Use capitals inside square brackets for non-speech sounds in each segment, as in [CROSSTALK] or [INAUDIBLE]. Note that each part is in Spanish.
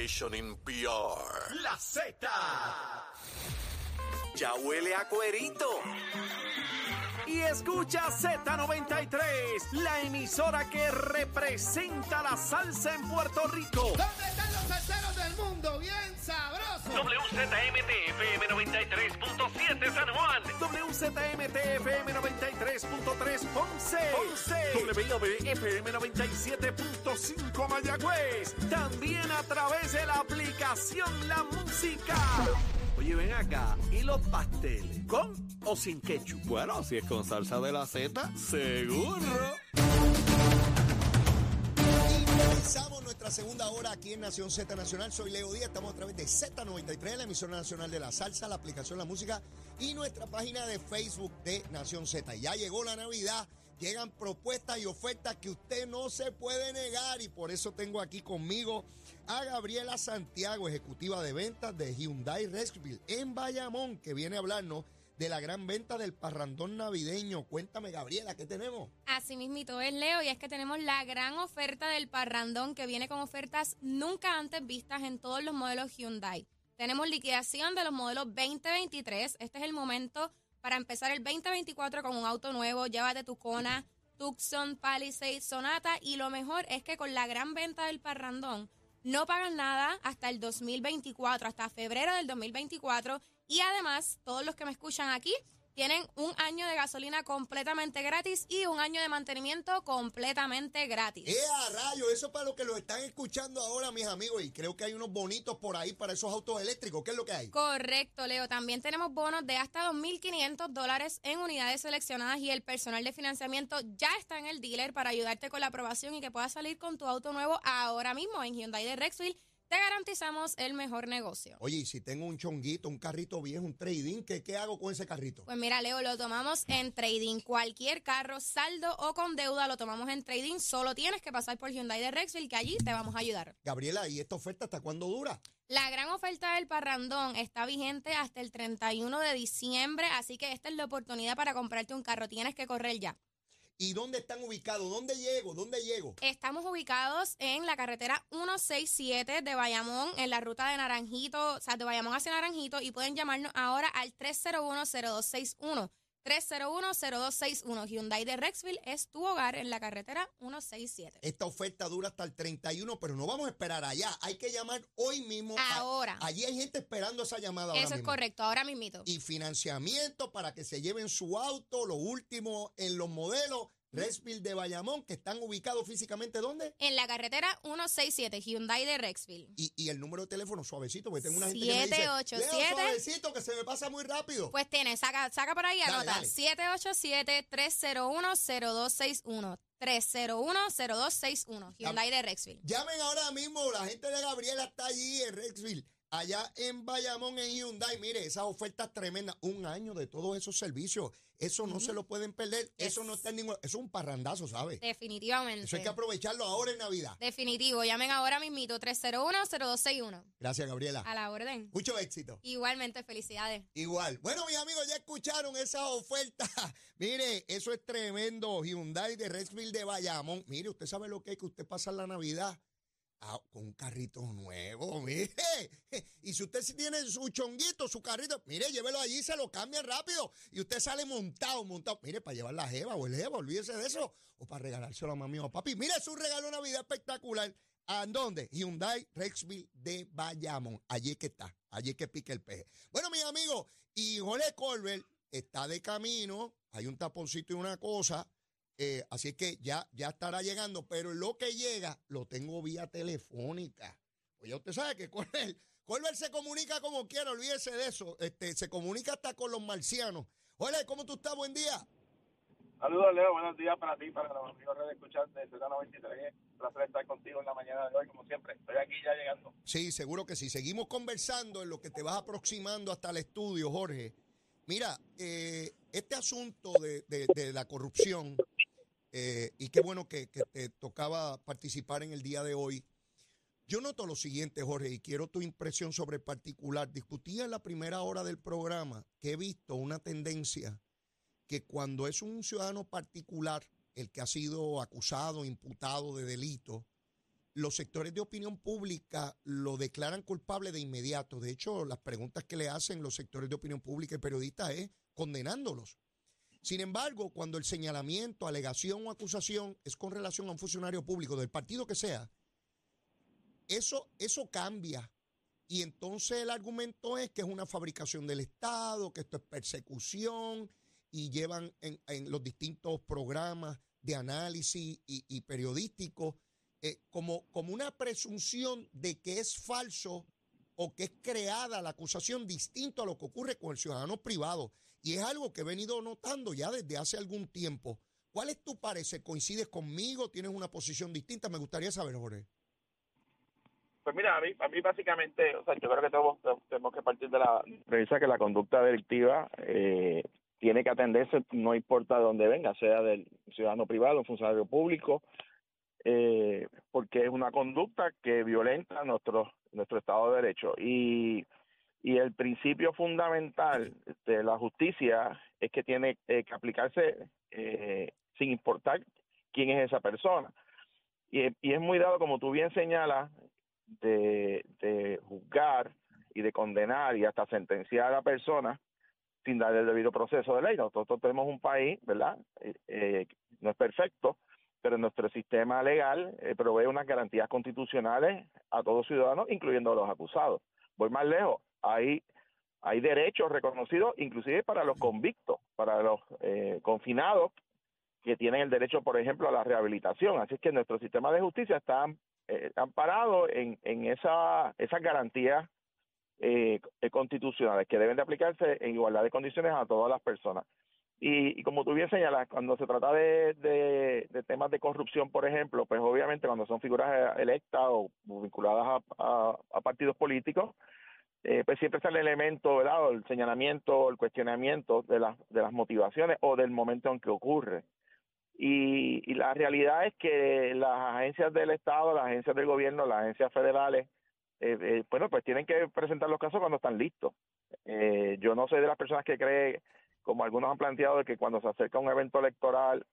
Nation in PR. La Z. Ya huele a cuerito. Y escucha Z93, la emisora que representa la salsa en Puerto Rico. ¿Dónde están los salseros del mundo? Bien sabrosos. WZMTFM 93.7 San Juan. WZMTFM 93.3 Ponce. Ponce. WIOB-FM 97.5 Mayagüez. También a través de la aplicación La Música. Oye, ven acá. ¿Y los pasteles? ¿Con o sin ketchup? Bueno, si es con salsa de la Z, seguro. Comenzamos nuestra segunda hora aquí en Nación Z Nacional. Soy Leo Díaz, estamos a través de Z93, la emisora nacional de la salsa, la aplicación La Música y nuestra página de Facebook de Nación Z. Ya llegó la Navidad, llegan propuestas y ofertas que usted no se puede negar y por eso tengo aquí conmigo a Gabriela Santiago, ejecutiva de ventas de Hyundai Resville en Bayamón, que viene a hablarnos de la gran venta del parrandón navideño. Cuéntame, Gabriela, ¿qué tenemos? Así mismito es, Leo, y es que tenemos la gran oferta del parrandón que viene con ofertas nunca antes vistas en todos los modelos Hyundai. Tenemos liquidación de los modelos 2023. Este es el momento para empezar el 2024 con un auto nuevo. Llévate tu Kona, Tucson, Palisade, Sonata y lo mejor es que con la gran venta del parrandón no pagan nada hasta el 2024, hasta febrero del 2024 y además todos los que me escuchan aquí tienen un año de gasolina completamente gratis y un año de mantenimiento completamente gratis. ¡Eh, a rayo! Eso para los que lo están escuchando ahora, mis amigos. Y creo que hay unos bonitos por ahí para esos autos eléctricos. ¿Qué es lo que hay? Correcto, Leo. También tenemos bonos de hasta 2.500 dólares en unidades seleccionadas y el personal de financiamiento ya está en el dealer para ayudarte con la aprobación y que puedas salir con tu auto nuevo ahora mismo en Hyundai de Rexville. Te garantizamos el mejor negocio. Oye, y si tengo un chonguito, un carrito viejo, un trading, ¿qué, ¿qué hago con ese carrito? Pues mira, Leo, lo tomamos en trading. Cualquier carro, saldo o con deuda, lo tomamos en trading. Solo tienes que pasar por Hyundai de Rexville, que allí te vamos a ayudar. Gabriela, ¿y esta oferta hasta cuándo dura? La gran oferta del parrandón está vigente hasta el 31 de diciembre, así que esta es la oportunidad para comprarte un carro. Tienes que correr ya. ¿Y dónde están ubicados? ¿Dónde llego? ¿Dónde llego? Estamos ubicados en la carretera 167 de Bayamón, en la ruta de Naranjito, o sea, de Bayamón hacia Naranjito, y pueden llamarnos ahora al 301-0261. 301-0261. Hyundai de Rexville es tu hogar en la carretera 167. Esta oferta dura hasta el 31, pero no vamos a esperar allá. Hay que llamar hoy mismo. A- Ahora. allí hay gente esperando esa llamada ahora Eso es mismo. correcto, ahora mismito. Y financiamiento para que se lleven su auto, lo último en los modelos Resville de Bayamón, que están ubicados físicamente ¿dónde? En la carretera 167, Hyundai de Rexville. Y, y el número de teléfono suavecito, porque tengo una gente que me dice, 787. "Leo, suavecito, que se me pasa muy rápido. Pues tiene, saca, saca por ahí, anota. dale. 787-301-0261. 301-0261. Hyundai de Rexville. Llamen ahora mismo, la gente de Gabriela está allí en Rexville, allá en Bayamón, en Hyundai. Mire, esas ofertas tremendas, un año de todos esos servicios, eso no se lo pueden perder, eso no está en ningún, eso es un parrandazo, ¿sabes? Definitivamente. Eso hay que aprovecharlo ahora en Navidad. Definitivo. Llamen ahora mismito. 301-0261. Gracias, Gabriela. A la orden. Mucho éxito. Igualmente, felicidades. Igual. Bueno, mis amigos, ya escucharon esa oferta. [LAUGHS] Mire, eso es tremendo. Hyundai de Rexville de Bayamón. Mire, usted sabe lo que es que usted pasa la Navidad ah, con un carrito nuevo, [LAUGHS] mire. Y si usted sí tiene su chonguito, su carrito, mire, llévelo allí, se lo cambian rápido. Y usted sale montado, montado. Mire, para llevar la jeva o el jeva, olvídese de eso. O para regalárselo a mami o a papi. Mire, es un regalo de Navidad espectacular. ¿A dónde? Hyundai Rexville de Bayamón. Allí que está. Allí que pica el peje. Bueno, mis amigos, y Jorge Colbert está de camino. Hay un taponcito y una cosa. Eh, así es que ya, ya estará llegando. Pero lo que llega lo tengo vía telefónica. Pues ya usted sabe que Colbert, Colbert se comunica como quiera. Olvídese de eso. Este, se comunica hasta con los marcianos. Jorge, ¿cómo tú estás? Buen día. Saludos, Leo. Buenos días para ti, para los amigos de escuchar de Z93. Un placer estar contigo en la mañana de hoy, como siempre. Estoy aquí ya llegando. Sí, seguro que sí. Seguimos conversando en lo que te vas aproximando hasta el estudio, Jorge. Mira, eh, este asunto de, de- de la corrupción, eh, y qué bueno que, que te tocaba participar en el día de hoy. Yo noto lo siguiente, Jorge, y quiero tu impresión sobre el particular. Discutía en la primera hora del programa que he visto una tendencia que cuando es un ciudadano particular el que ha sido acusado, imputado de delito, los sectores de opinión pública lo declaran culpable de inmediato. De hecho, las preguntas que le hacen los sectores de opinión pública y periodistas es condenándolos. Sin embargo, cuando el señalamiento, alegación o acusación es con relación a un funcionario público del partido que sea, eso, eso cambia. Y entonces el argumento es que es una fabricación del Estado, que esto es persecución, y llevan en, los distintos programas de análisis y, y periodísticos eh, como, como una presunción de que es falso o que es creada la acusación distinto a lo que ocurre con el ciudadano privado. Y es algo que he venido notando ya desde hace algún tiempo. ¿Cuál es tu parecer? ¿Coincides conmigo? ¿Tienes una posición distinta? Me gustaría saber, Jorge. Pues mira, a mí, a mí básicamente, o sea, yo creo que tenemos, tenemos que partir de la premisa que la conducta delictiva eh, tiene que atenderse, no importa de dónde venga, sea del ciudadano privado, un funcionario público, eh, porque es una conducta que violenta nuestro nuestro Estado de Derecho y y el principio fundamental de la justicia es que tiene eh, que aplicarse eh, sin importar quién es esa persona y, y es muy dado como tú bien señalas de, de juzgar y de condenar y hasta sentenciar a la persona sin dar el debido proceso de ley. Nosotros tenemos un país, ¿verdad? Eh, no es perfecto, pero nuestro sistema legal eh, provee unas garantías constitucionales a todos ciudadanos, incluyendo a los acusados. Voy más lejos, hay, hay derechos reconocidos inclusive para los convictos, para los eh, confinados que tienen el derecho, por ejemplo, a la rehabilitación. Así es que nuestro sistema de justicia está eh, amparado en, esa, esas garantías eh, constitucionales que deben de aplicarse en igualdad de condiciones a todas las personas. Y, como tú bien señalas, cuando se trata de, de, temas de corrupción, por ejemplo, pues obviamente cuando son figuras electas o vinculadas a, a, partidos políticos, eh, pues siempre está el elemento, ¿verdad? el señalamiento, el cuestionamiento de las, de las motivaciones o del momento en que ocurre. Y, y la realidad es que las agencias del Estado, las agencias del gobierno, las agencias federales, eh, eh, bueno, pues tienen que presentar los casos cuando están listos. Eh, yo no soy de las personas que cree como algunos han planteado, de que cuando se acerca un evento electoral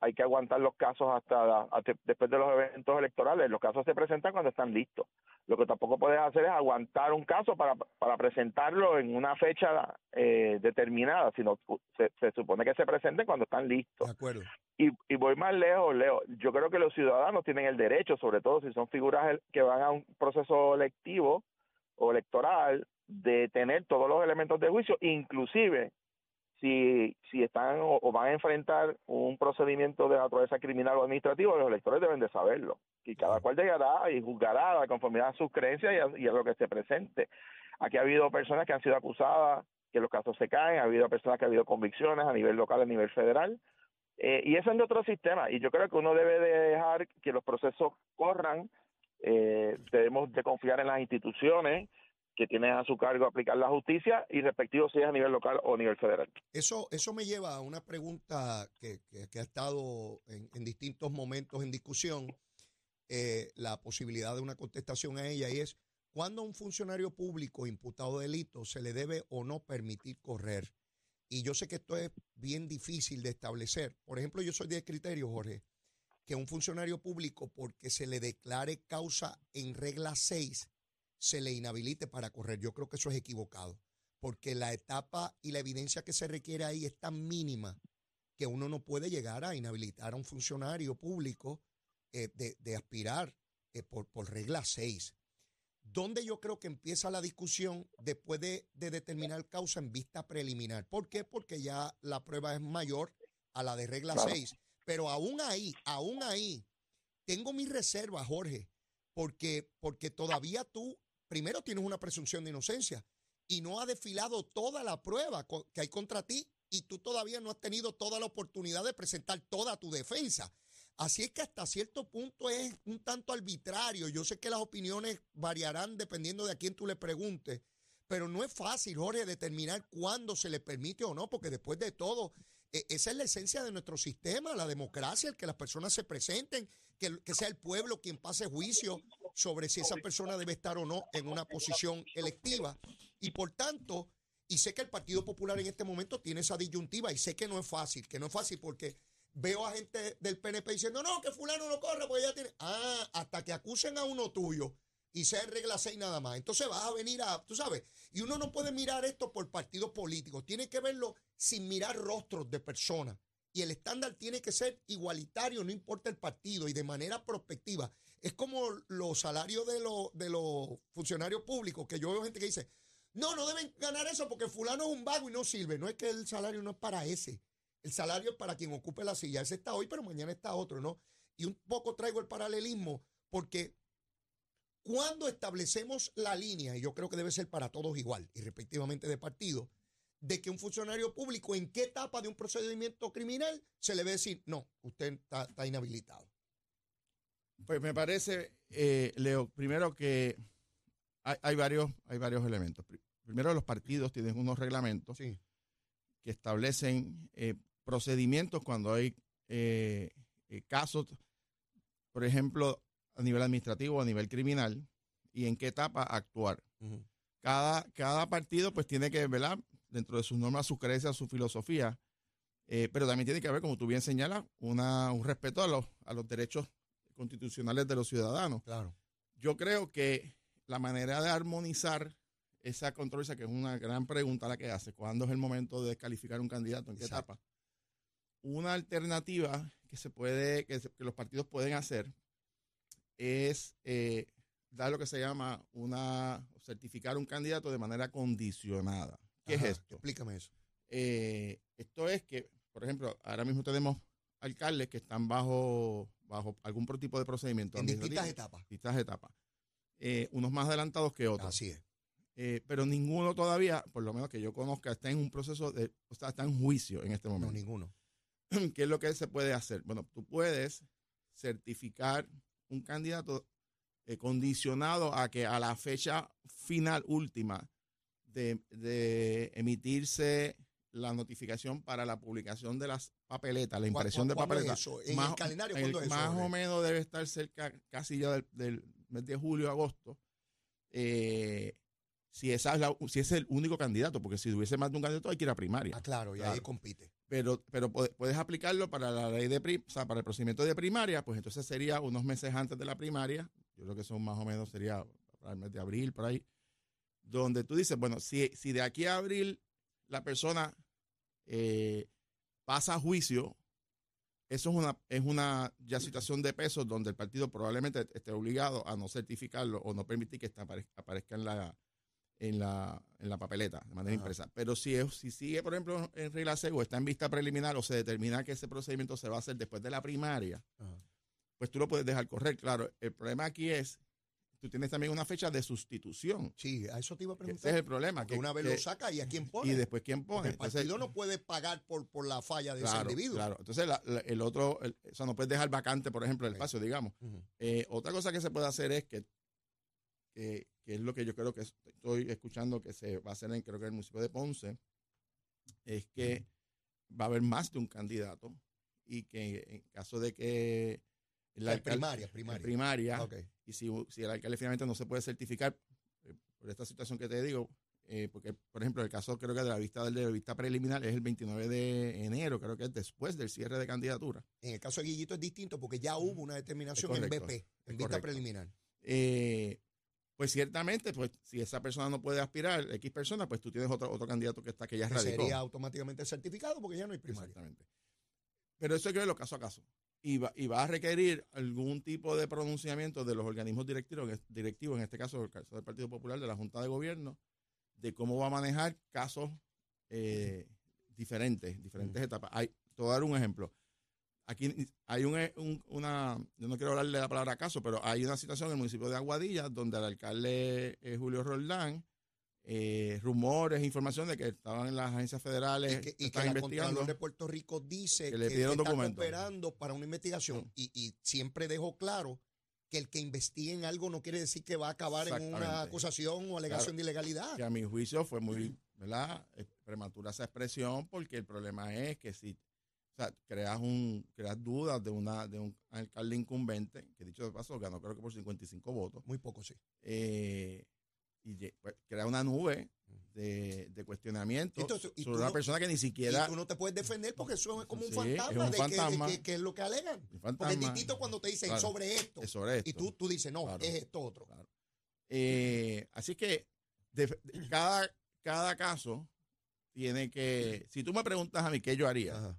hay que aguantar los casos hasta, después de los eventos electorales. Los casos se presentan cuando están listos. Lo que tampoco puedes hacer es aguantar un caso para, para presentarlo en una fecha eh, determinada, sino se, se, supone que se presente cuando están listos. De acuerdo. Y, y voy más lejos, Leo. Yo creo que los ciudadanos tienen el derecho, sobre todo si son figuras que van a un proceso electivo o electoral, de tener todos los elementos de juicio, inclusive si, si están o, van a enfrentar un procedimiento de naturaleza criminal o administrativo, los electores deben de saberlo. Y cada cual llegará y juzgará a conformidad a sus creencias y a, lo que se presente. Aquí ha habido personas que han sido acusadas, que los casos se caen, ha habido personas que ha habido convicciones a nivel local, a nivel federal. Eh, y eso es de otro sistema. Y yo creo que uno debe de dejar que los procesos corran. Eh, debemos de confiar en las instituciones que tiene a su cargo aplicar la justicia y respectivo si es a nivel local o a nivel federal. Eso, eso me lleva a una pregunta que, que, ha estado en, distintos momentos en discusión, eh, la posibilidad de una contestación a ella, y es, ¿cuándo a un funcionario público imputado de delito se le debe o no permitir correr? Y yo sé que esto es bien difícil de establecer. Por ejemplo, yo soy de criterio, Jorge, que un funcionario público, porque se le declare causa en regla 6, se le inhabilite para correr. Yo creo que eso es equivocado, porque la etapa y la evidencia que se requiere ahí es tan mínima que uno no puede llegar a inhabilitar a un funcionario público eh, de, aspirar eh, por, por regla 6. ¿Dónde yo creo que empieza la discusión después de, determinar causa en vista preliminar? ¿Por qué? Porque ya la prueba es mayor a la de regla 6. Pero aún ahí, aún ahí, tengo mis reservas, Jorge, porque, porque todavía tú primero tienes una presunción de inocencia y no ha desfilado toda la prueba que hay contra ti y tú todavía no has tenido toda la oportunidad de presentar toda tu defensa. Así es que hasta cierto punto es un tanto arbitrario. Yo sé que las opiniones variarán dependiendo de a quién tú le preguntes, pero no es fácil, Jorge, determinar cuándo se le permite o no, porque después de todo, e, esa es la esencia de nuestro sistema, la democracia, el que las personas se presenten, que, que sea el pueblo quien pase juicio sobre si esa persona debe estar o no en una posición electiva. Y por tanto, y sé que el Partido Popular en este momento tiene esa disyuntiva y sé que no es fácil, que no es fácil porque veo a gente del PNP diciendo, no, que fulano no corre porque ya tiene... Ah, hasta que acusen a uno tuyo y en regla 6 nada más. Entonces vas a venir a, tú sabes, y uno no puede mirar esto por partidos políticos, tiene que verlo sin mirar rostros de personas. Y el estándar tiene que ser igualitario, no importa el partido, y de manera prospectiva. Es como los salarios de los, de los funcionarios públicos, que yo veo gente que dice, no, no deben ganar eso porque fulano es un vago y no sirve. No es que el salario no es para ese. El salario es para quien ocupe la silla. Ese está hoy, pero mañana está otro, ¿no? Y un poco traigo el paralelismo porque cuando establecemos la línea, y yo creo que debe ser para todos igual, y respectivamente de partido, de que un funcionario público en qué etapa de un procedimiento criminal se le ve decir, no, usted está, está inhabilitado. Pues me parece, eh, Leo, primero que hay, hay varios, hay varios elementos. Pri- Primero, los partidos tienen unos reglamentos Sí. que establecen eh, procedimientos cuando hay eh, eh, casos, por ejemplo, a nivel administrativo o a nivel criminal, y en qué etapa actuar. Cada, cada partido pues tiene que, ¿verdad? Dentro de sus normas, sus creencias, su filosofía, eh, pero también tiene que haber, como tú bien señalas, una, un respeto a los, a los derechos constitucionales de los ciudadanos. Claro. Yo creo que la manera de armonizar esa controversia, que es una gran pregunta la que hace, ¿cuándo es el momento de descalificar un candidato? ¿En qué Exacto. etapa? Una alternativa que se puede, que, se- que los partidos pueden hacer es eh, dar lo que se llama una certificar un candidato de manera condicionada. ¿Qué Ajá, es esto? Explícame eso. Eh, esto es que, por ejemplo, ahora mismo tenemos alcaldes que están bajo, bajo algún tipo de procedimiento. En distintas etapas. distintas etapas. Eh, unos más adelantados que otros. Así es. Eh, pero ninguno todavía, por lo menos que yo conozca, está en un proceso de, o sea, está en juicio en este No, momento. ninguno. [CLEARS THROAT] ¿Qué es lo que se puede hacer? Bueno, tú puedes certificar un candidato eh, condicionado a que a la fecha final última de, de emitirse la notificación para la publicación de las papeletas, la impresión de ¿Cuándo es papeletas. eso? ¿En más- el calendario el- es eso? Más o menos debe estar cerca casi ya del, del mes de julio, agosto. Eh, si, esa es la- si es el único candidato, porque si hubiese más de un candidato hay que ir a primaria Ah, claro, y ahí compite. pero, pero puede- puedes aplicarlo para la ley de prim- o sea, para el procedimiento de primaria, pues entonces sería unos meses antes de la primaria, yo creo que son más o menos, sería para el mes de abril, por ahí, donde tú dices, bueno, si, si de aquí a abril la persona eh, pasa a juicio, eso es una, es una ya situación de peso donde el partido probablemente esté obligado a no certificarlo o no permitir que aparezca en la, en la, en la papeleta de manera Ajá. impresa. Pero si, es, si sigue, por ejemplo, en regla C o está en vista preliminar o se determina que ese procedimiento se va a hacer después de la primaria, Ajá. pues tú lo puedes dejar correr. Claro, el problema aquí es, tú tienes también una fecha de sustitución. Sí, a eso te iba a preguntar. Ese es el problema. que una vez que- lo saca y a quién pone. y después quién Porque pone. el Entonces, partido no puede pagar por, por la falla de claro, ese individuo. claro. Entonces, la- la- el otro, el- o sea, no puedes dejar vacante, por ejemplo, el espacio, digamos. Eh, otra cosa que se puede hacer es que, que, que es lo que yo creo que estoy escuchando que se va a hacer en creo que en el municipio de Ponce, es que va a haber más de un candidato y que en caso de que alcalde- primaria, primaria. primaria, Ok. Y si, si el alcalde finalmente no se puede certificar eh, por esta situación que te digo, eh, porque por ejemplo el caso creo que de la vista de la vista preliminar es el 29 de enero, creo que es después del cierre de candidatura. En el caso de Guillito es distinto porque ya hubo una determinación en BP, en vista correcto. preliminar. Eh, pues ciertamente, pues si esa persona no puede aspirar, X persona, pues tú tienes otro, otro candidato que está que ya radicó. sería automáticamente certificado porque ya no hay primaria. Exactamente. Pero eso hay que verlo caso a caso. Y va, y va a requerir algún tipo de pronunciamiento de los organismos directivos, en- directivos, en este caso el caso del Partido Popular, de la Junta de Gobierno, de cómo va a manejar casos eh, diferentes, diferentes etapas. Hay, te voy a dar un ejemplo. Aquí hay un, un- una, yo no quiero hablarle la palabra caso, pero hay una situación en el municipio de Aguadilla donde el alcalde eh, Julio Roldán, eh, rumores, información de que estaban en las agencias federales, Y que, y que la. Contralor de Puerto Rico dice que que, le pidieron está cooperando para una investigación y, y siempre dejó claro que el que investigue en algo no quiere decir que va a acabar en una acusación o alegación Claro. de ilegalidad. que a mi juicio fue muy ¿verdad? Eh, prematura esa expresión porque el problema es que si o sea, creas un creas dudas de una de un alcalde incumbente que dicho de paso ganó creo que por 55 votos Muy poco, sí. eh, y pues, crea una nube de, de cuestionamiento Entonces, y sobre una no- persona que ni Y siquiera tú no te puedes defender porque eso es como un es fantasma un de que- de fantasma. que, que es lo que alegan. un Porque fantasma Titito cuando te dicen Claro. sobre esto, es sobre esto. y tú, tú dices, no, Claro. es esto otro. Claro. Eh, así que de- de- cada, cada caso tiene que, si tú me preguntas a mí qué yo haría, Ajá.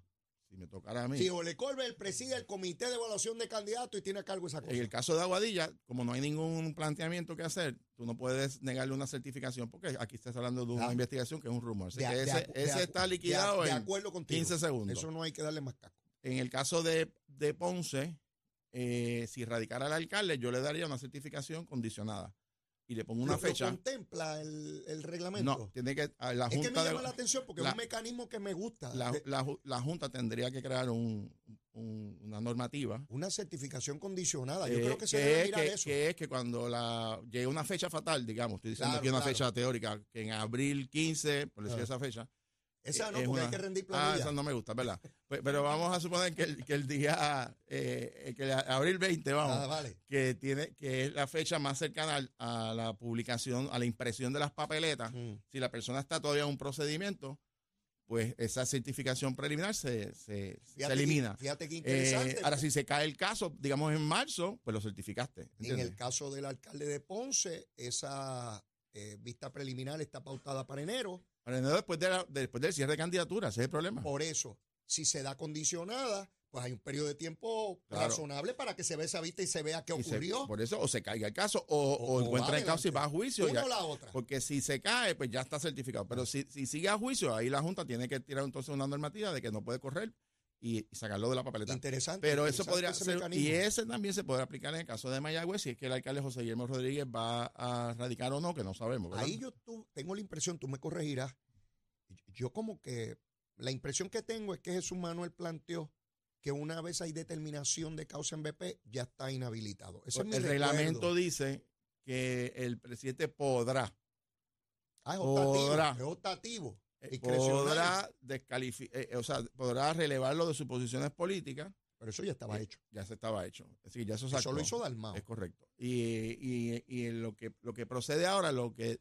Si me tocara a mí, Si Ole Colbert preside el comité de evaluación de candidatos y tiene a cargo esa cosa. en el caso de Aguadilla, como no hay ningún planteamiento que hacer, tú no puedes negarle una certificación porque aquí estás hablando de una Ah. investigación que es un rumor. Así De- que ese, de está liquidado de en acuerdo contigo. 15 segundos. Eso no hay que darle más casco. En el caso de, de Ponce, eh, si radicara el alcalde, yo le daría una certificación condicionada y le pongo una Lo- lo fecha. contempla el, el reglamento? No, tiene que la es que me junta llama de, la atención porque la- es un mecanismo que me gusta. la, de- la la junta tendría que crear un, un- una normativa una certificación condicionada. Yo eh, creo que se que debe es mirar que, eso. que es que cuando la llegue una fecha fatal, digamos, estoy diciendo Claro, aquí una claro. fecha teórica, que en abril 15, por decir Ah. esa fecha, esa no, es porque una- hay que rendir Ah, planilla. esa no me gusta, ¿verdad? Pues, pero vamos a suponer que el, que el día, eh, que el abril 20, vamos, Ah, vale. que tiene que es la fecha más cercana a la publicación, a la impresión de las papeletas. Mm. Si la persona está todavía en un procedimiento, pues esa certificación preliminar se, se, se Fíjate elimina. que- fíjate qué Eh, interesante. ahora, si se cae el caso, digamos en marzo, pues lo certificaste. En ¿entiendes? el caso del alcalde de Ponce, esa eh, vista preliminar está pautada para enero. Enero, después, de la- después del cierre de candidatura, ese es el problema. Por eso, si se da condicionada, pues hay un periodo de tiempo Claro. razonable para que se vea esa vista y se vea qué se- ocurrió. por eso, o se caiga el caso, o, o encuentra el caso y va a juicio. Una ya- o la otra. porque si se cae, pues ya está certificado. Pero si, si sigue a juicio, ahí la Junta tiene que tirar entonces una normativa de que no puede correr y, y sacarlo de la papeleta. Interesante. Pero eso podría ese ser, y ese también se podrá aplicar en el caso de Mayagüez, si es que el alcalde José Guillermo Rodríguez va a radicar o no, que no sabemos. ¿verdad? Ahí yo tengo la impresión, tú me corregirás, yo como que la impresión que tengo es que Jesús Manuel planteó que una vez hay determinación de causa en BP, ya está inhabilitado. Ese es mi el recuerdo. reglamento dice que el presidente podrá, Ah, es optativo. podrá. Es optativo. Eh, podrá descalificar, o sea, podrá relevarlo de sus posiciones políticas. Pero eso ya estaba Eh, hecho. Ya se estaba hecho. Decir, ya eso, se Eso lo actuó. hizo Dalmao. Es correcto. Y, y, y en lo que lo que procede ahora, lo que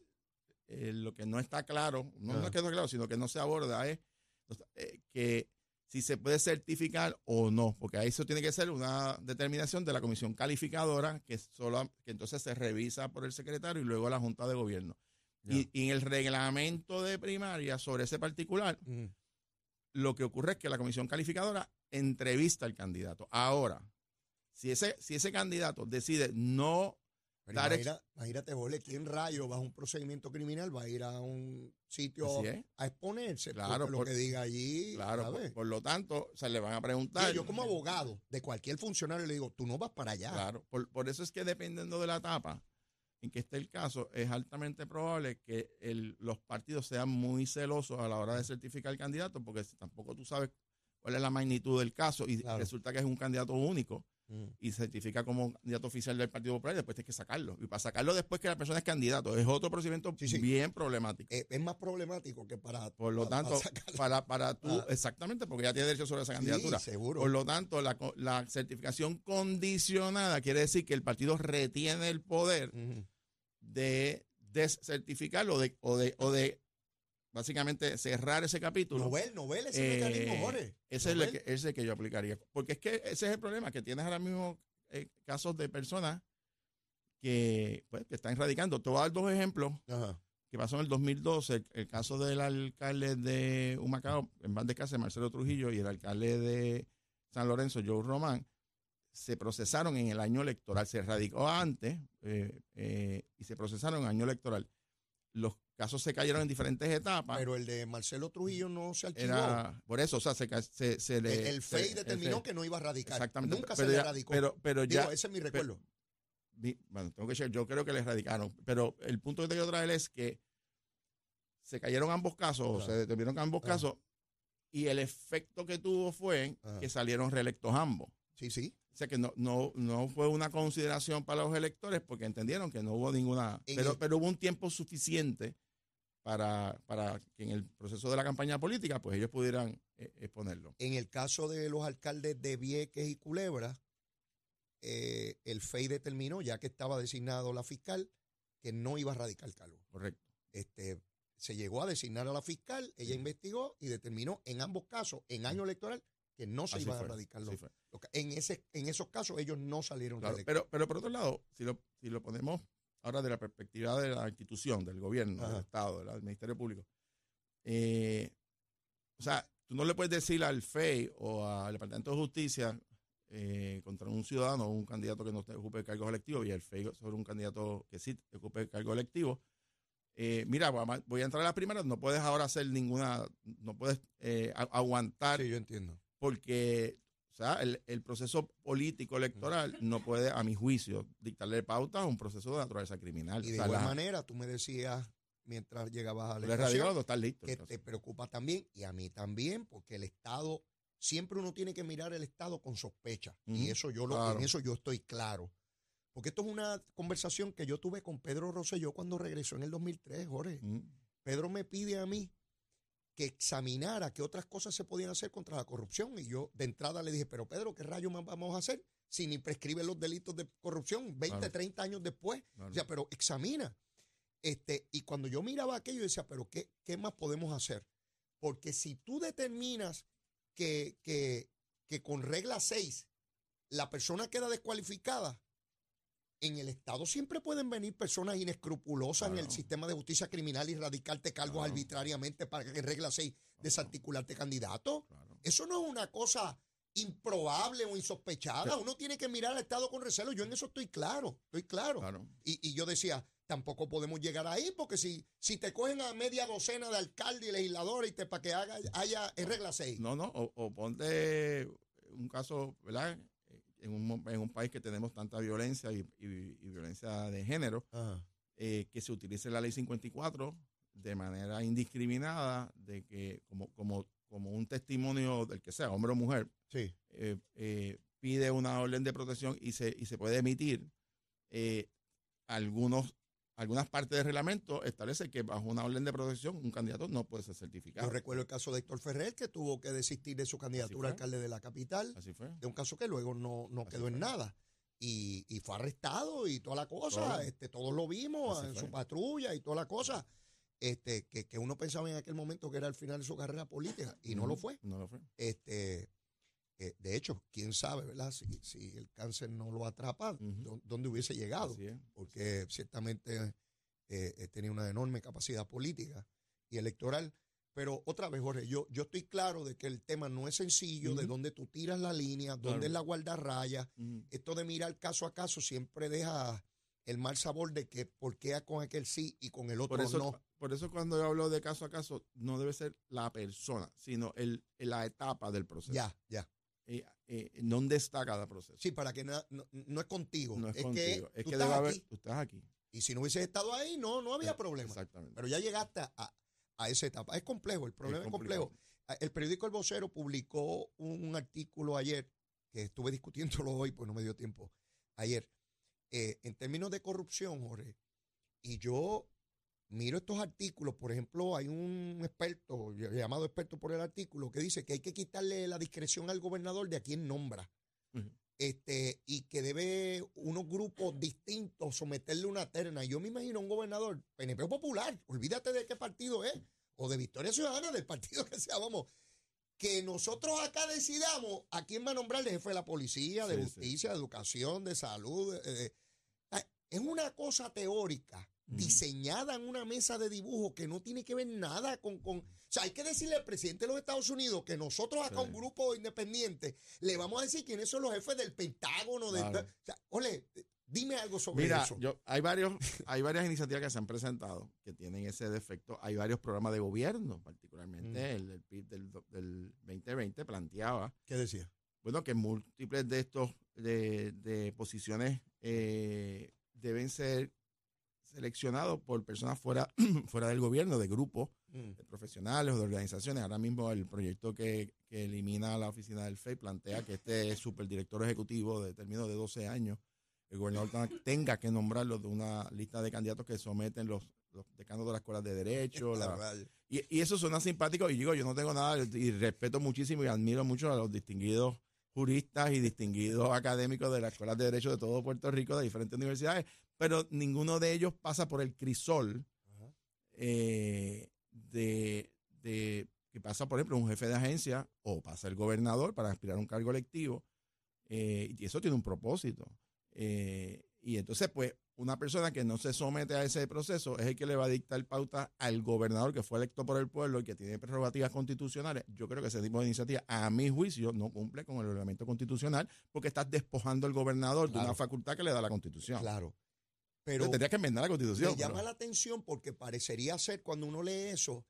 eh, lo que no está claro, no, Ah. no está claro, sino que no se aborda es eh, que si se puede certificar o no, porque ahí eso tiene que ser una determinación de la comisión calificadora que solo que entonces se revisa por el secretario y luego la junta de gobierno. Y, y en el reglamento de primaria sobre ese particular, Mm. lo que ocurre es que la comisión calificadora entrevista al candidato. Ahora, si ese, si ese candidato decide no Pero dar imagina- imagínate, Jorge, ¿quién rayo bajo un procedimiento criminal va a ir a un sitio a exponerse? Claro, Porque lo por- que diga allí, Claro, por, por lo tanto, se le van a preguntar. yo como abogado de cualquier funcionario le digo, tú no vas para allá. Claro, por, por eso es que dependiendo de la etapa en que esté el caso, es altamente probable que el- los partidos sean muy celosos a la hora de certificar el candidato, porque tampoco tú sabes cuál es la magnitud del caso y Claro. resulta que es un candidato único Mm. y certifica como candidato oficial del Partido Popular y después tienes que sacarlo. Y para sacarlo después que la persona es candidato, es otro procedimiento Sí, sí. bien problemático. Eh, es más problemático que para. Por lo tanto, para, para tú, Ah. exactamente, porque ya tiene derecho sobre esa Sí, candidatura. seguro. Por lo tanto, la, la certificación condicionada quiere decir que el partido retiene el poder. De descertificarlo de, o, de, o de básicamente cerrar ese capítulo. Novel, novel ese Eh, mecanismo, Jorge. ese, es el que, ese es el que yo aplicaría. Porque es que ese es el problema, que tienes ahora mismo eh, casos de personas que, pues, que están radicando. Te voy a dar dos ejemplos Ajá. que pasó en el 2012, el, el caso del alcalde de Humacao, en Van de Marcelo Trujillo, y el alcalde de San Lorenzo, Joe Román, se procesaron en el año electoral. Se radicó antes eh, eh, y se procesaron en el año electoral. Los casos se cayeron en diferentes etapas. Pero el de Marcelo Trujillo no se archivó. Era por eso, o sea, se, se, se el, le. el se- FEI el determinó que no iba a radicar. Exactamente. Nunca pero se le radicó. Pero, pero Digo, ya. ese es mi recuerdo. bueno, tengo que checar, yo creo que les radicaron, pero el punto que te quiero traer es que se cayeron ambos casos, o se determinaron ambos Ajá. casos, y el efecto que tuvo fue Ajá. que salieron reelectos ambos. Sí, sí. O sea que no, no, no fue una consideración para los electores porque entendieron que no hubo ninguna, pero, el- pero hubo un tiempo suficiente para, para que en el proceso de la campaña política pues ellos pudieran eh, exponerlo. En el caso de los alcaldes de Vieques y Culebra, eh, el FEI determinó, ya que estaba designado la fiscal, que no iba a radicar cargo. Correcto. Este, se llegó a designar a la fiscal, ella investigó y determinó en ambos casos, en año electoral, que no se Así iban fue, a radicar los, En, ese, en esos casos ellos no salieron Claro, pero, pero por otro lado, si lo, si lo ponemos ahora de la perspectiva de la institución, del gobierno, Ajá. del Estado, del Ministerio Público, eh, o sea, tú no le puedes decir al FEI o al Departamento de Justicia eh, contra un ciudadano o un candidato que no ocupe cargos electivos y el FEI sobre un candidato que sí ocupe cargo electivo. eh, mira, voy a entrar a las primeras, no puedes ahora hacer ninguna, no puedes eh, aguantar Sí, yo entiendo. Porque o sea, el, el proceso político electoral no puede, a mi juicio, dictarle pauta a un proceso de naturaleza criminal. Y O de sea, igual la- manera, tú me decías mientras llegabas a la el estación, está listo. que te preocupa también, y a mí también, porque el Estado, siempre uno tiene que mirar el Estado con sospecha. Y eso yo lo, claro. en eso yo estoy claro. Porque esto es una conversación que yo tuve con Pedro Rosselló cuando regresó en el 2003, Jorge. Pedro me pide a mí que examinara qué otras cosas se podían hacer contra la corrupción. Y yo de entrada le dije, pero Pedro, ¿qué rayos más vamos a hacer si ni prescriben los delitos de corrupción 20, Claro. 30 años después? claro. O sea, pero examina. Este, y cuando yo miraba aquello, yo decía, pero ¿qué, qué más podemos hacer? Porque si tú determinas que, que, que con regla 6 la persona queda descualificada, en el Estado siempre pueden venir personas inescrupulosas en el sistema de justicia criminal y radicarte cargos Claro. arbitrariamente para que en regla 6 Claro, desarticularte candidato. Eso no es una cosa improbable o insospechada. Uno tiene que mirar al Estado con recelo. Yo en eso estoy claro, estoy claro. Claro. Y, y yo decía, tampoco podemos llegar ahí, porque si, si te cogen a media docena de alcaldes y legisladores y te para que haga, haya en regla 6. No, no, o, o ponte un caso, ¿verdad? En un, en un país que tenemos tanta violencia y, y- y violencia de género, eh, que se utilice la ley 54 de manera indiscriminada, de que como, como, como un testimonio del que sea, hombre o mujer, Sí. eh, eh, pide una orden de protección y se, y se puede emitir, algunos, algunas partes del reglamento establece que bajo una orden de protección un candidato no puede ser certificado. Yo recuerdo el caso de Héctor Ferrer, que tuvo que desistir de su candidatura a alcalde de la capital, Así fue. de un caso que luego no, no quedó en nada. Y, y fue arrestado y toda la cosa. Todo. Este, todos lo vimos Así en fue. su patrulla y toda la cosa. Este, que, que uno pensaba en aquel momento que era el final de su carrera política y no lo Ujú, fue. No lo fue. Este, eh, de hecho, quién sabe, ¿verdad? Si, si el cáncer no lo atrapa, ¿dónde hubiese llegado? Es. Porque ciertamente eh, eh, tenía una enorme capacidad política y electoral. Pero otra vez, Jorge, yo, yo estoy claro de que el tema no es sencillo, de dónde tú tiras la línea, dónde Claro. es la guardarraya. Ujú. Esto de mirar caso a caso siempre deja el mal sabor de que por qué con aquel sí y con el otro Por eso, no. por eso cuando yo hablo de caso a caso, no debe ser la persona, sino el, la etapa del proceso. Ya, ya. Eh, eh, dónde está cada proceso. Sí, para que no, no es contigo. no es, es contigo. que es tú que estás debe haber, aquí. tú estás aquí. Y si no hubieses estado ahí, no, no había Eh, problema. Exactamente. Pero ya llegaste a, a esa etapa. Es complejo, el problema es, complejo. El periódico El Vocero publicó un artículo ayer, que estuve [LAUGHS] discutiéndolo hoy, pues no me dio tiempo, ayer, eh, en términos de corrupción, Jorge. Y yo miro estos artículos, por ejemplo, hay un experto, llamado experto por el artículo, que dice que hay que quitarle la discreción al gobernador de a quien nombra. Este, y que debe unos grupos distintos someterle una terna. Yo me imagino un gobernador, PNP popular, olvídate de qué partido es, o de Victoria Ciudadana, del partido que sea, vamos, que nosotros acá decidamos a quién va a nombrar de jefe de la policía, de Sí, sí. justicia, de educación, de salud. de- de- ah, es una cosa teórica. Diseñada en una mesa de dibujo que no tiene que ver nada con, con... O sea, hay que decirle al presidente de los Estados Unidos que nosotros acá, Sí. un grupo independiente, le vamos a decir quiénes son los jefes del Pentágono. Claro. o sea, ole, dime algo sobre Mira, eso. yo, hay, varios, hay varias iniciativas que se han presentado que tienen ese defecto. Hay varios programas de gobierno, particularmente Mm. el del PIB del, del 2020 planteaba ¿Qué decía? bueno, que múltiples de estos de, de posiciones eh, deben ser seleccionados por personas fuera, [CLEARS THROAT] fuera del gobierno, de grupos, Mm. de profesionales o de organizaciones. Ahora mismo el proyecto que, que elimina la oficina del FEI plantea que este superdirector ejecutivo de término de 12 años, el gobernador tenga- que nombrarlo de una lista de candidatos que someten los, los decanos de las escuelas de derecho, la, y, y eso suena simpático. Y digo, yo no tengo nada, y respeto muchísimo y admiro mucho a los distinguidos juristas y distinguidos académicos de las escuelas de derecho de todo Puerto Rico, de diferentes universidades. Pero ninguno de ellos pasa por el crisol eh, de, de que pasa, por ejemplo, un jefe de agencia o pasa el gobernador para aspirar a un cargo electivo. eh, y eso tiene un propósito. Eh, y entonces, pues, una persona que no se somete a ese proceso es el que le va a dictar pauta al gobernador que fue electo por el pueblo y que tiene prerrogativas constitucionales. Yo creo que ese tipo de iniciativa, a mi juicio, no cumple con el reglamento constitucional porque estás despojando al gobernador de una facultad que le da la constitución. Claro. Pero tendría que enmendar la constitución. me llama pero- la atención porque parecería ser, cuando uno lee eso,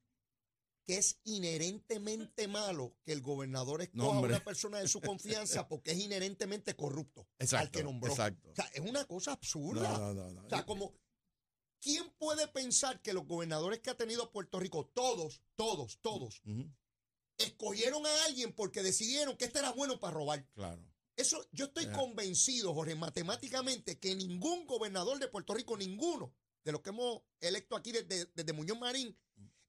que es inherentemente [LAUGHS] malo que el gobernador escoja No, a una persona de su confianza porque es inherentemente corrupto al Exacto, que nombró. exacto. O sea, es una cosa absurda. No, no, no, no. O sea, como, ¿quién puede pensar que los gobernadores que ha tenido Puerto Rico, todos, todos, todos, escogieron a alguien porque decidieron que este era bueno para robar? claro. Eso, yo estoy convencido, Jorge, matemáticamente, que ningún gobernador de Puerto Rico, ninguno de los que hemos electo aquí desde, desde Muñoz Marín,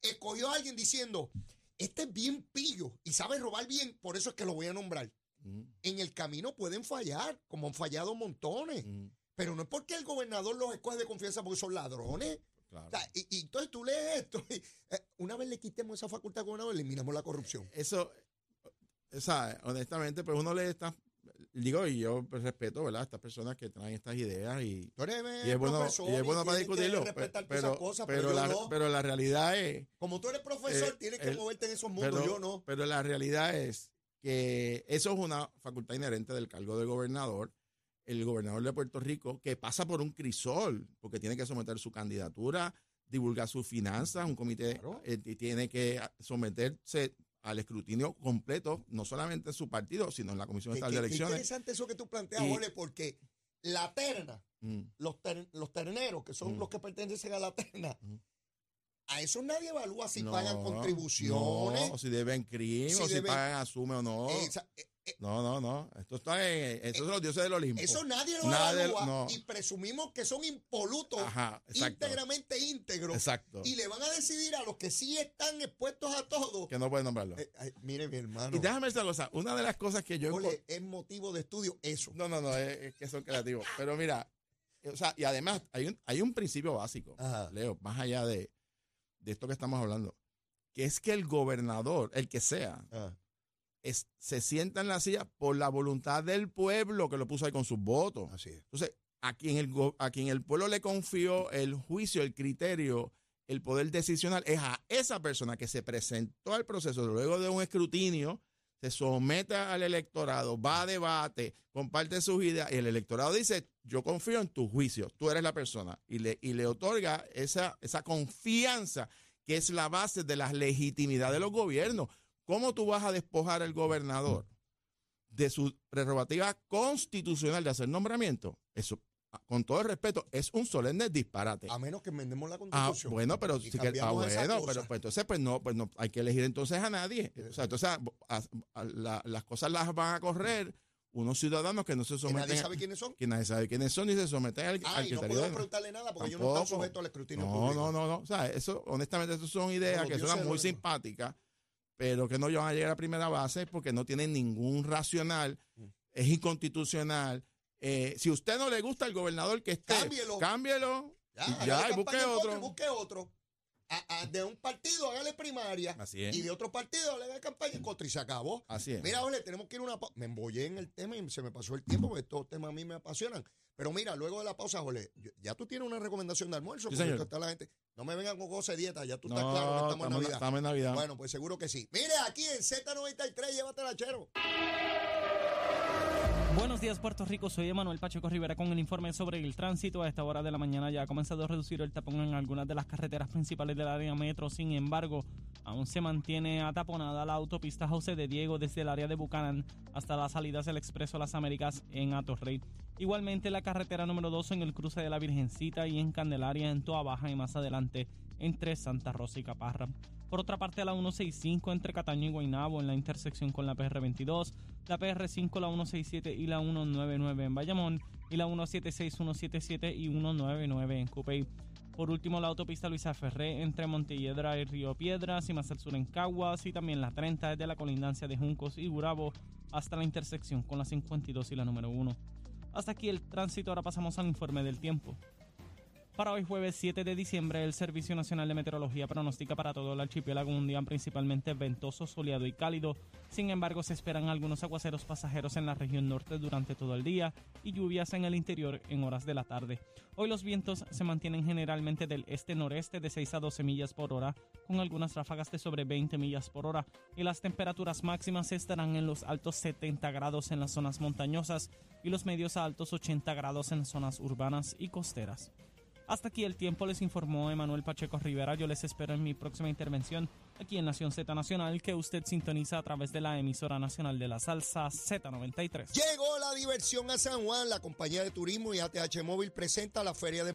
escogió a alguien diciendo, este es bien pillo y sabe robar bien, por eso es que lo voy a nombrar. Ujú, En el camino pueden fallar, como han fallado montones, ujú, pero no es porque el gobernador los escoge de confianza porque son ladrones. claro. O sea, y, y entonces tú lees esto, y, eh, una vez le quitemos esa facultad al gobernador, eliminamos la corrupción. Eso, o sea, honestamente, pues uno le está, digo, y yo pues, respeto, ¿verdad? Estas personas que traen estas ideas y, Tú eres y es bueno, y es bueno para que discutirlo, respetar pero, esas cosas, pero, pero, la, no. pero la realidad es, Como tú eres profesor, Eh, tienes que el- moverte en esos mundos, pero, yo no. pero la realidad es que eso es una facultad inherente del cargo de gobernador. El gobernador de Puerto Rico, que pasa por un crisol, porque tiene que someter su candidatura, divulgar sus finanzas, un comité Claro. eh, y tiene que someterse al escrutinio completo, no solamente en su partido, sino en la Comisión Estatal de Elecciones. interesante eso que tú planteas, Y- Jorge, porque la terna, Mm, los, ter- los terneros, que son Mm. los que pertenecen a la terna, Mm. a eso nadie evalúa si no, pagan contribuciones. no, si deben crimen, Si o si pagan asume o no. Esa- eh, No, no, no. Esto está en, estos son los dioses del Olimpo. eso nadie lo Nadie- evalúa no. y presumimos que son impolutos, Ajá, íntegramente íntegros, Exacto. y le van a decidir a los que sí están expuestos a todo. Que no pueden nombrarlo. Eh, ay, mire, mi hermano, y déjame decir una cosa. Una de las cosas que yo. Jorge, es motivo de estudio eso. No, no, no, es, es que son creativos. Pero mira, eh, o sea, y además hay un, hay un principio básico, Ajá. Leo, más allá de, de esto que estamos hablando, que es que el gobernador, el que sea, es, se sienta en la silla por la voluntad del pueblo que lo puso ahí con sus votos. así es. Entonces, a quien, el, a quien el pueblo le confió el juicio, el criterio, el poder decisional, es a esa persona que se presentó al proceso luego de un escrutinio, se somete al electorado, va a debate, comparte sus ideas y el electorado dice, yo confío en tu juicio, tú eres la persona y le, y le otorga esa, esa confianza que es la base de la legitimidad de los gobiernos. ¿Cómo tú vas a despojar al gobernador de su prerrogativa constitucional de hacer nombramiento? Eso, con todo el respeto, es un solemne disparate. A menos que enmendemos la Ah, constitución. bueno, pero Y si que, ah, bueno, pero pues, entonces pues no, pues no hay que elegir entonces a nadie. O sea, entonces a- a- a- la- las cosas las van a correr unos ciudadanos que no se que someten, nadie a- sabe quiénes son. que nadie sabe quiénes son ni se someten al, al Ay, no podemos de- preguntarle nada porque ellos no están sujetos al escrutinio no, público. no, no, no. O sea, eso, honestamente, eso son ideas que lo muy simpáticas, pero que no van a llegar a primera base porque no tienen ningún racional, es inconstitucional. Eh, si usted no le gusta el gobernador que esté, Cámbielo. cámbielo. Ya, y ya, y busque contra y otro. busque otro. A- a- de un partido, hágale primaria. Así es. Y de otro partido, hágale campaña en contra y se acabó. Así es. Mira, Jorge, tenemos que ir a una pausa. Me embollé en el tema y se me pasó el tiempo porque estos temas a mí me apasionan. Pero mira, luego de la pausa, yo- ya tú tienes una recomendación de almuerzo. Sí, porque está la gente. No me vengan con cosas de dieta, ya tú no, estás claro que estamos en Navidad. estamos en Navidad. Bueno, pues seguro que sí. Mire, aquí en Z93, llévatela, chero. Buenos días Puerto Rico, soy Emanuel Pacheco Rivera con el informe sobre el tránsito. A esta hora de la mañana ya ha comenzado a reducir el tapón en algunas de las carreteras principales del área metro. Sin embargo, aún se mantiene ataponada la autopista José de Diego desde el área de Bucanán hasta las salidas del Expreso Las Américas en Atorrey. Igualmente la carretera número 2 en el cruce de la Virgencita y en Candelaria en Toa Baja y más adelante entre Santa Rosa y Caparra. Por otra parte, la 165 entre Cataño y Guaynabo en la intersección con la PR22, la PR5, la 167 y la 199 en Bayamón, y la 176, 177 y 199 en Cupey. Por último, la autopista Luisa Ferré entre Montelledra y Río Piedras y más al sur en Caguas, y también la 30 desde la colindancia de Juncos y Gurabo hasta la intersección con la 52 y la número 1. Hasta aquí el tránsito, ahora pasamos al informe del tiempo. Para hoy jueves 7 de diciembre, el Servicio Nacional de Meteorología pronostica para todo el archipiélago un día principalmente ventoso, soleado y cálido. Sin embargo, se esperan algunos aguaceros pasajeros en la región norte durante todo el día y lluvias en el interior en horas de la tarde. Hoy los vientos se mantienen generalmente del este-noreste de 6 a 12 millas por hora, con algunas ráfagas de sobre 20 millas por hora, y las temperaturas máximas estarán en los altos 70 grados en las zonas montañosas y los medios a altos 80 grados en zonas urbanas y costeras. Hasta aquí el tiempo, les informó Emanuel Pacheco Rivera. Yo les espero en mi próxima intervención aquí en Nación Z Nacional, que usted sintoniza a través de la emisora nacional de la salsa Z93. Llegó la diversión a San Juan. La compañía de turismo y ATH Móvil presenta la Feria de